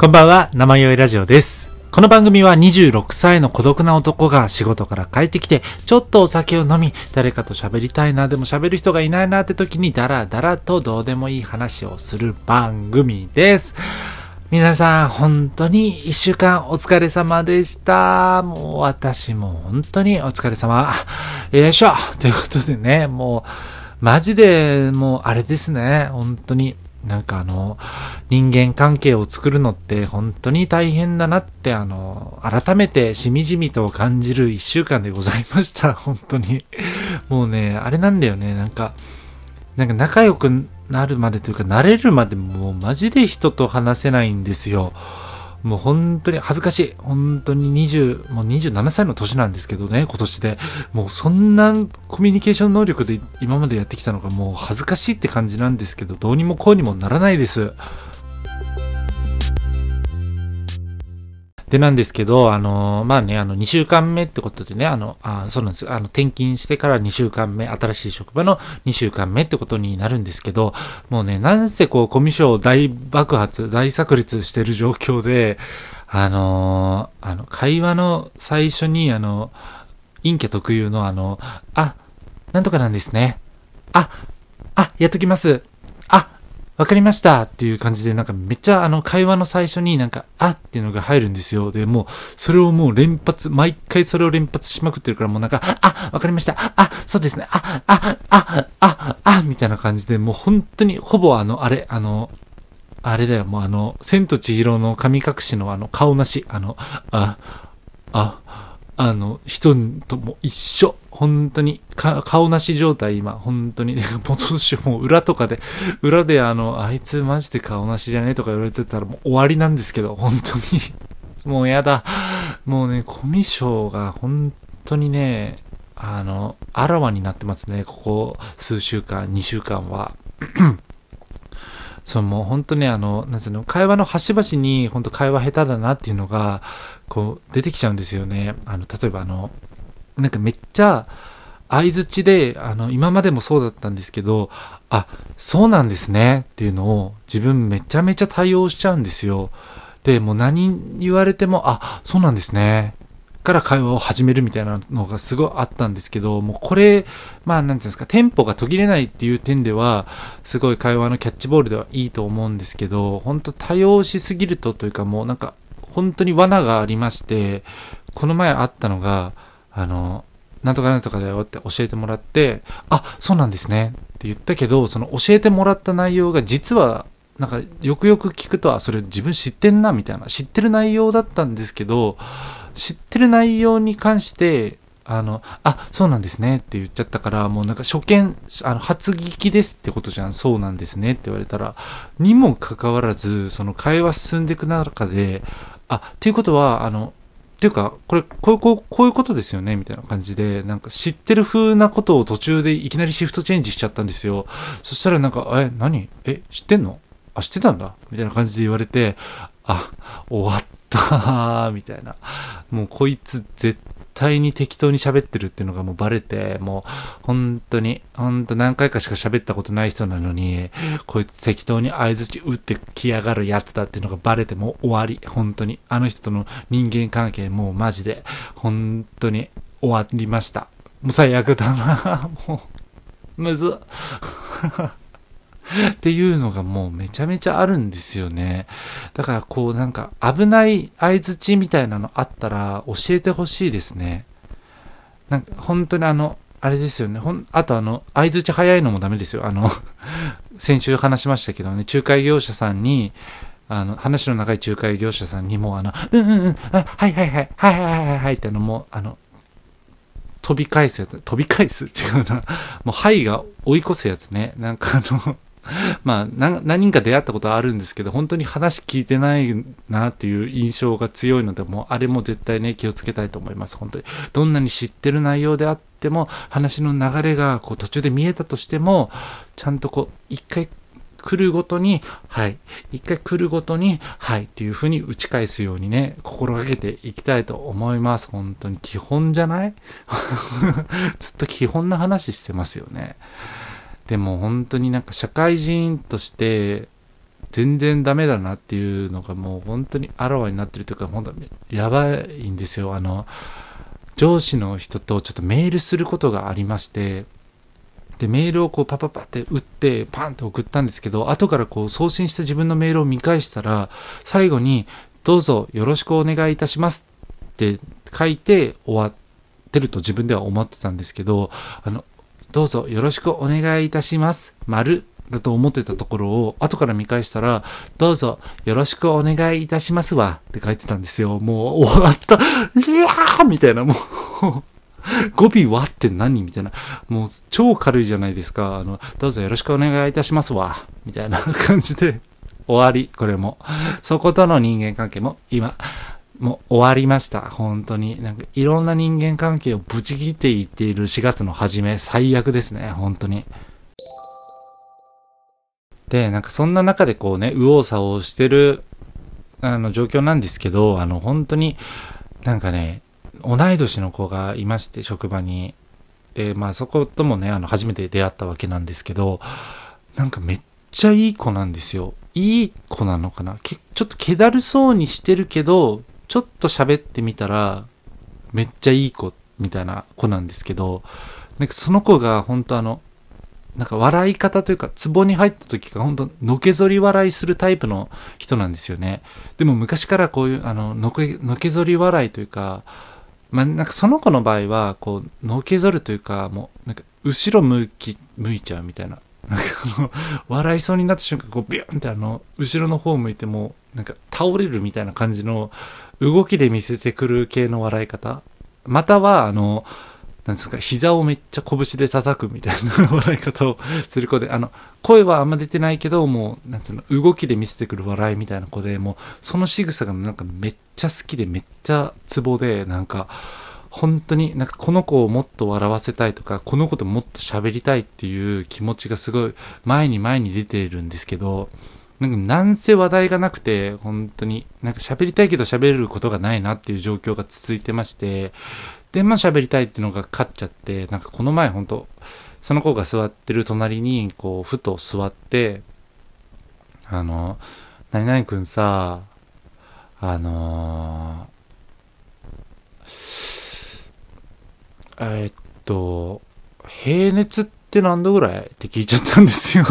こんばんは、生酔いラジオです。この番組は26歳の孤独な男が仕事から帰ってきて、ちょっとお酒を飲み、誰かと喋りたいな、でも喋る人がいないなって時にダラダラとどうでもいい話をする番組です。皆さん、本当に一週間お疲れ様でした。もう私も本当にお疲れ様。よいしょということでね、もう、マジでもうあれですね、本当に。なんかあの、人間関係を作るのって本当に大変だなって、あの、改めてしみじみと感じる一週間でございました。本当に。もうね、あれなんだよね、なんか、なんか仲良くなるまでというか、慣れるまでもうマジで人と話せないんですよ。もう本当に恥ずかしい。本当に20、もう27歳の年なんですけどね、今年で。もうそんなコミュニケーション能力で今までやってきたのがもう恥ずかしいって感じなんですけど、どうにもこうにもならないです。でなんですけど、あのまあね、あの、2週間目ってことでね、あの、あそうなんです。あの、転勤してから2週間目、新しい職場の2週間目ってことになるんですけど、もうね、なんせこう、コミュ障大爆発、大炸裂してる状況で、あのあの、会話の最初に、あの、陰キャ特有のあの、あ、なんとかなんですね。あ、あ、やっときます。わかりましたっていう感じで、なんかめっちゃあの会話の最初になんか、あっていうのが入るんですよ。で、もう、それをもう連発、毎回それを連発しまくってるから、もうなんか、あ、わかりました。あ、そうですね。あ、あ、あ、あ、あ、みたいな感じで、もう本当にほぼあの、あれ、あの、あれだよ、もうあの、千と千尋の神隠しのあの、顔なし、あの、あ、あ、あの、人とも一緒。本当に、か、顔なし状態、今、本当に、もうどうしよう、もう裏とかで、裏であの、あいつマジで顔なしじゃねえとか言われてたらもう終わりなんですけど、本当に。もうやだ。もうね、コミュ障が本当にね、あの、あらわになってますね、ここ数週間、2週間は。そう、もう本当ね、あの、なんつうの、会話の端々に、本当会話下手だなっていうのが、こう、出てきちゃうんですよね。あの、例えばあの、なんかめっちゃ、相づちで、あの、今までもそうだったんですけど、あ、そうなんですねっていうのを自分めちゃめちゃ対応しちゃうんですよ。で、もう何言われても、あ、そうなんですね。から会話を始めるみたいなのがすごいあったんですけど、もうこれ、まあなんていうんですか、テンポが途切れないっていう点では、すごい会話のキャッチボールではいいと思うんですけど、本当多用しすぎるとというかもうなんか、本当に罠がありまして、この前あったのが、あの、なんとかなんとかだよって教えてもらって、あ、そうなんですねって言ったけど、その教えてもらった内容が実は、なんかよくよく聞くと、あ、それ自分知ってんなみたいな、知ってる内容だったんですけど、知ってる内容に関して、あの、あ、そうなんですねって言っちゃったから、もうなんか初見、あの、初聞きですってことじゃん、そうなんですねって言われたら、にもかかわらず、その会話進んでいく中で、あ、っていうことは、あの、っていうか、これ、こういう、こうこういうことですよねみたいな感じで、なんか知ってる風なことを途中でいきなりシフトチェンジしちゃったんですよ。そしたらなんか、え、何？え、知ってんの？あ、知ってたんだ？みたいな感じで言われて、あ、終わったーみたいな。もうこいつ絶対に適当に喋ってるっていうのがもうバレて、もう本当に、本当何回かしか喋ったことない人なのに、こいつ適当に相槌打ってきやがるやつだっていうのがバレてもう終わり。本当に。あの人との人間関係もうマジで、本当に終わりました。もう最悪だな。もう、むずっ。っていうのがもうめちゃめちゃあるんですよね。だからこうなんか危ない相槌みたいなのあったら教えてほしいですね。なんか本当にあの、あれですよね。ほん、あとあの、相槌早いのもダメですよ。あの、先週話しましたけどね、仲介業者さんに、あの、話の長い仲介業者さんにも、あの、うんうんうん、あはいはいはい、はいはいはいはいってあの、もう、あの、飛び返すやつ、飛び返す違うな。もう、はいが追い越すやつね。なんかあの、まあ、何人か出会ったことはあるんですけど、本当に話聞いてないなっていう印象が強いので、もうあれも絶対ね、気をつけたいと思います、本当に。どんなに知ってる内容であっても、話の流れがこう途中で見えたとしても、ちゃんとこう、一回来るごとに、はい。一回来るごとに、はい。っていう風に打ち返すようにね、心がけていきたいと思います。本当に基本じゃない？ずっと基本な話してますよね。でも本当になんか社会人として全然ダメだなっていうのがもう本当にあらわになってるというか、本当にやばいんですよ。あの、上司の人とちょっとメールすることがありまして、で、メールをこうパパパって打って、パンって送ったんですけど、後からこう送信した自分のメールを見返したら、最後に、どうぞよろしくお願いいたしますって書いて終わってると自分では思ってたんですけど、あの、どうぞよろしくお願いいたします。丸だと思ってたところを後から見返したら、どうぞよろしくお願いいたしますわって書いてたんですよ。もう終わった。いやーみたいな、もう語尾はって何みたいな。もう超軽いじゃないですか。あの、どうぞよろしくお願いいたしますわ。みたいな感じで終わり。これも。そことの人間関係も今、もう終わりました。本当に。なんかいろんな人間関係をブチ切っていっている4月の初め、最悪ですね。本当に。で、なんかそんな中でこうね、右往左往してる、あの状況なんですけど、あの本当に、なんかね、同い年の子がいまして、職場に。で、まあそこともね、あの初めて出会ったわけなんですけど、なんかめっちゃいい子なんですよ。いい子なのかな？ちょっと気だるそうにしてるけど、ちょっと喋ってみたら、めっちゃいい子みたいな子なんですけど、なんかその子が本当あの、なんか笑い方というか、ツボに入った時が本当のけぞり笑いするタイプの人なんですよね。でも昔からこういう、あの、のけ、のけぞり笑いというか、まあ、なんかその子の場合は、こう、のけぞるというか、もう、なんか、後ろ向き、向いちゃうみたいな。なんかあの、笑いそうになった瞬間、こう、ビューンってあの、後ろの方向いても、なんか、倒れるみたいな感じの、動きで見せてくる系の笑い方。または、あの、なんですか、膝をめっちゃ拳で叩くみたいな笑い方をする子で、あの、声はあんま出てないけど、もう、なんつうの、動きで見せてくる笑いみたいな子で、もう、その仕草がなんかめっちゃ好きで、めっちゃツボで、なんか、本当になんかこの子をもっと笑わせたいとか、この子ともっと喋りたいっていう気持ちがすごい前に前に出ているんですけど、なんかなんせ話題がなくて、本当に、なんか喋りたいけど喋れることがないなっていう状況が続いてまして、で、まあ喋りたいっていうのが勝っちゃって、なんかこの前本当その子が座ってる隣に、こう、ふと座って、あの、何々くんさ、あのー、え、っと、平熱って何度ぐらい？って聞いちゃったんですよ。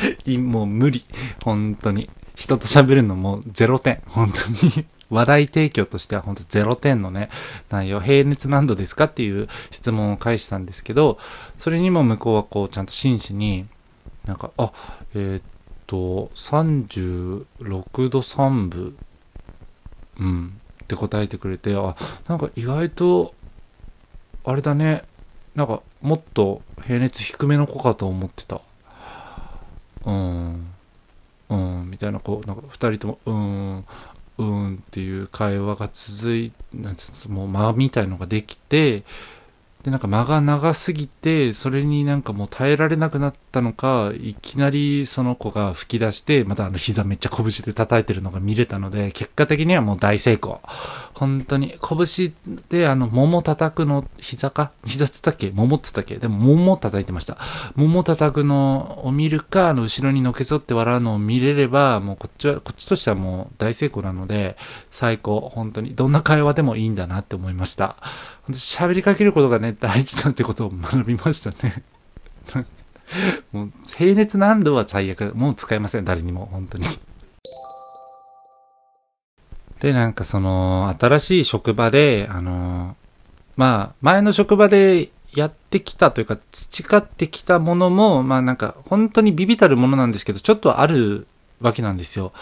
もう無理。本当に。人と喋るのも0点。本当に。話題提供としては本当0点のね、内容、平熱何度ですかっていう質問を返したんですけど、それにも向こうはこうちゃんと真摯に、なんか、あ、えー、っと、36度3分、うん、って答えてくれて、あ、なんか意外と、あれだね、なんかもっと平熱低めの子かと思ってた。うん、うん、みたいな、こう、なんか二人とも、うん、うんっていう会話が続いなんつうもう間みたいのができてでなんか間が長すぎてそれになんかもう耐えられなくなったのかいきなりその子が吹き出してまたあの膝めっちゃ拳で叩いてるのが見れたので結果的にはもう大成功。本当に拳であの桃叩くの膝か？膝つったっけ？桃つったっけ？でも桃叩いてました。桃叩くのを見るかあの後ろにのけぞって笑うのを見れればもうこっちはこっちとしてはもう大成功なので最高。本当にどんな会話でもいいんだなって思いました。喋りかけることがね、大事だってことを学びましたね。もう、平熱何度は最悪。もう使えません、誰にも、本当に。で、なんかその、新しい職場で、あの、まあ、前の職場でやってきたというか、培ってきたものも、まあなんか、本当にビビたるものなんですけど、ちょっとあるわけなんですよ。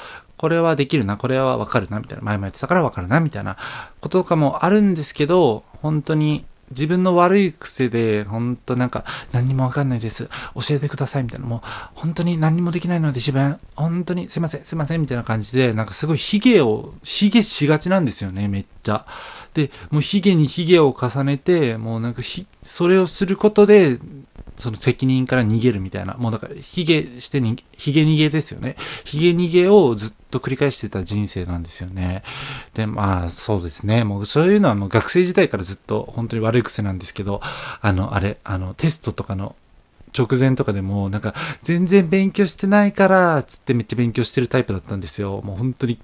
これはできるな、これはわかるな、みたいな。前もやってたからわかるな、みたいなこととかもあるんですけど、本当に自分の悪い癖で、本当なんか、何にもわかんないです。教えてください、みたいな。もう、本当に何にもできないので自分、本当にすいません、すいません、みたいな感じで、なんかすごいヒゲを、ヒゲしがちなんですよね、めっちゃ。で、もうヒゲにヒゲを重ねて、もうなんかひ、それをすることで、その責任から逃げるみたいな。もうだから、ヒゲしてに、ヒゲ逃げですよね。ヒゲ逃げをずっと繰り返してた人生なんですよね。で、まあ、そうですね。もうそういうのはもう学生時代からずっと本当に悪い癖なんですけど、あの、あれ、あの、テストとかの直前とかでも、なんか、全然勉強してないから、つってめっちゃ勉強してるタイプだったんですよ。もう本当に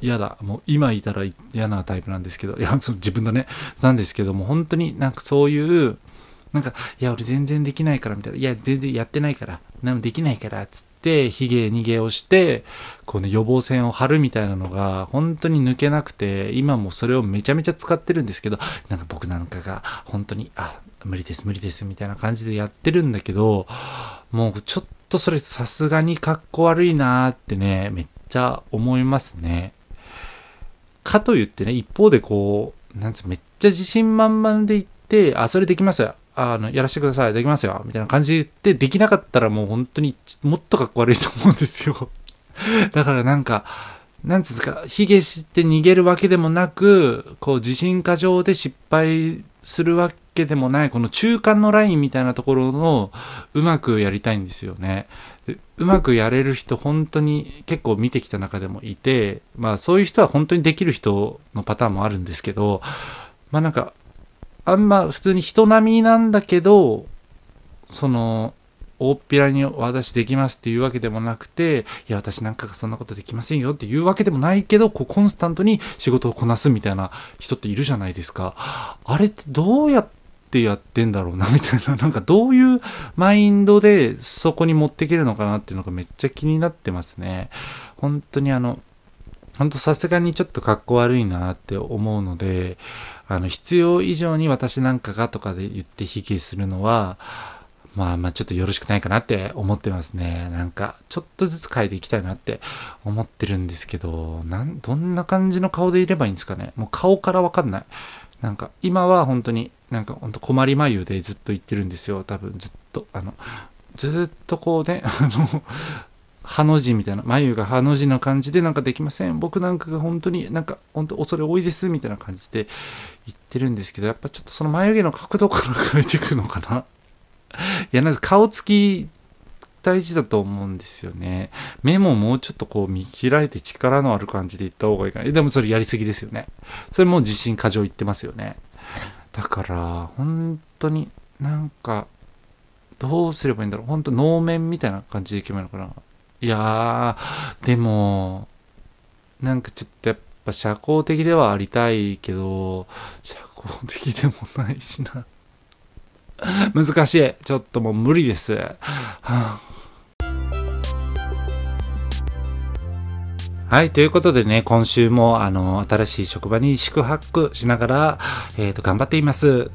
嫌だ。もう今いたら嫌なタイプなんですけど、いや、その自分だね。なんですけども、本当になんかそういう、なんか、いや、俺全然できないからみたいな。いや、全然やってないから。なんできないから、つって、ヒゲ逃げをして、こうね、予防線を張るみたいなのが、本当に抜けなくて、今もそれをめちゃめちゃ使ってるんですけど、なんか僕なんかが、本当に、あ、無理です、無理です、みたいな感じでやってるんだけど、もうちょっとそれさすがに格好悪いなーってね、めっちゃ思いますね。かと言ってね、一方でこう、なんつう、めっちゃ自信満々で言って、あ、それできますよ。あの、やらせてください。できますよ。みたいな感じで、できなかったらもう本当にもっとかっこ悪いと思うんですよ。だからなんか、なんつうか、卑下して逃げるわけでもなく、こう、自信過剰で失敗するわけでもない、この中間のラインみたいなところの、うまくやりたいんですよね。うまくやれる人、本当に結構見てきた中でもいて、まあそういう人は本当にできる人のパターンもあるんですけど、まあなんか、あんま普通に人並みなんだけど、その、大っぴらに私できますっていうわけでもなくて、いや、私なんかがそんなことできませんよっていうわけでもないけど、こう、コンスタントに仕事をこなすみたいな人っているじゃないですか。あれってどうやってやってんだろうな、みたいな。なんかどういうマインドでそこに持っていけるのかなっていうのがめっちゃ気になってますね。本当にあの、ほんとさすがにちょっと格好悪いなって思うので、あの、必要以上に私なんかがとかで言って引きするのは、まあまあちょっとよろしくないかなって思ってますね。なんか、ちょっとずつ変えていきたいなって思ってるんですけど、なん、どんな感じの顔でいればいいんですかね。もう顔からわかんない。なんか、今は本当に、なんか本当困り眉でずっと言ってるんですよ。多分ずっと、あの、ずっとこうね、あの、ハの字みたいな、眉がハの字の感じでなんかできません。僕なんかが本当になんか本当恐れ多いですみたいな感じで言ってるんですけど、やっぱちょっとその眉毛の角度から変えていくのかな。いや、なんか顔つき大事だと思うんですよね。目ももうちょっとこう見開いて力のある感じで言った方がいいかな。でもそれやりすぎですよね。それもう自信過剰言ってますよね。だから、本当になんか、どうすればいいんだろう。本当能面みたいな感じでいけばいいのかな。いやー、でも、なんかちょっとやっぱ社交的ではありたいけど、社交的でもないしな。難しい。ちょっともう無理です。はい。ということでね、今週も、あの、新しい職場に宿泊しながら、えっ、ー、と、頑張っています。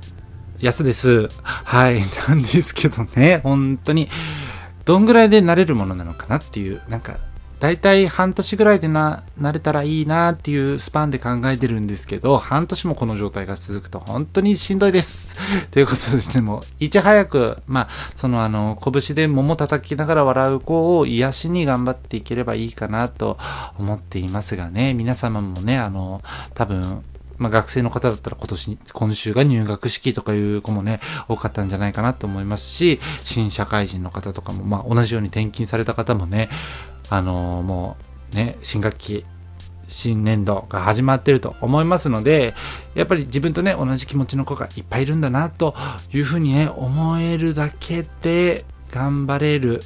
安です。はい。なんですけどね、本当に、どんぐらいで慣れるものなのかなっていう、なんか、だいたい半年ぐらいでな、慣れたらいいなっていうスパンで考えてるんですけど、半年もこの状態が続くと本当にしんどいです。ということでしても、いち早く、まあ、そのあの、拳で桃叩きながら笑う子を癒しに頑張っていければいいかなと思っていますがね、皆様もね、あの、多分、まあ、学生の方だったら今年、今週が入学式とかいう子もね、多かったんじゃないかなと思いますし、新社会人の方とかも、まあ、同じように転勤された方もね、あのー、もう、ね、新学期、新年度が始まってると思いますので、やっぱり自分とね、同じ気持ちの子がいっぱいいるんだな、というふうにね、思えるだけで頑張れる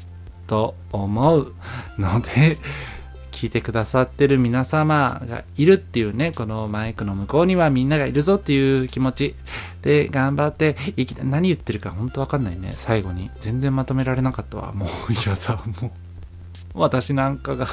と思うので、聞いてくださってる皆様がいるっていうね、このマイクの向こうにはみんながいるぞっていう気持ちで頑張っていき何言ってるか本当わかんないね。最後に。全然まとめられなかったわ。もうやだ。もう。私なんかが。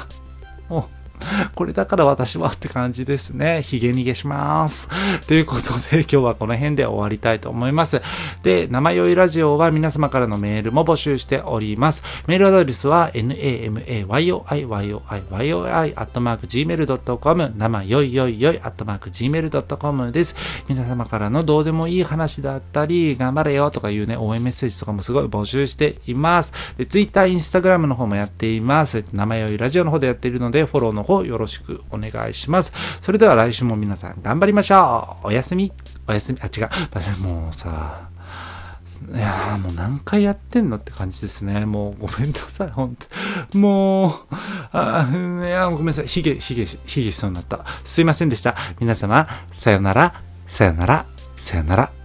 もう。これだから私はって感じですね。ヒゲ逃げします。ということで、今日はこの辺で終わりたいと思います。で、生酔いラジオは皆様からのメールも募集しております。メールアドレスは、namayoiyoi.gmail.com 生よいよいよい .gmail.com です。皆様からのどうでもいい話だったり、頑張れよとかいうね、応援メッセージとかもすごい募集しています。で、Twitter、Instagram の方もやっています。生酔いラジオの方でやっているので、フォローの方よろしくお願いします。それでは来週も皆さん頑張りましょうおやすみおやすみあ、違う。もうさ、いやもう何回やってんのって感じですね。もうごめんなさい、ほんと。もう、あいやごめんなさい。ひげ、ひげ、ひげしそうになった。すいませんでした。皆様、さよなら、さよなら、さよなら。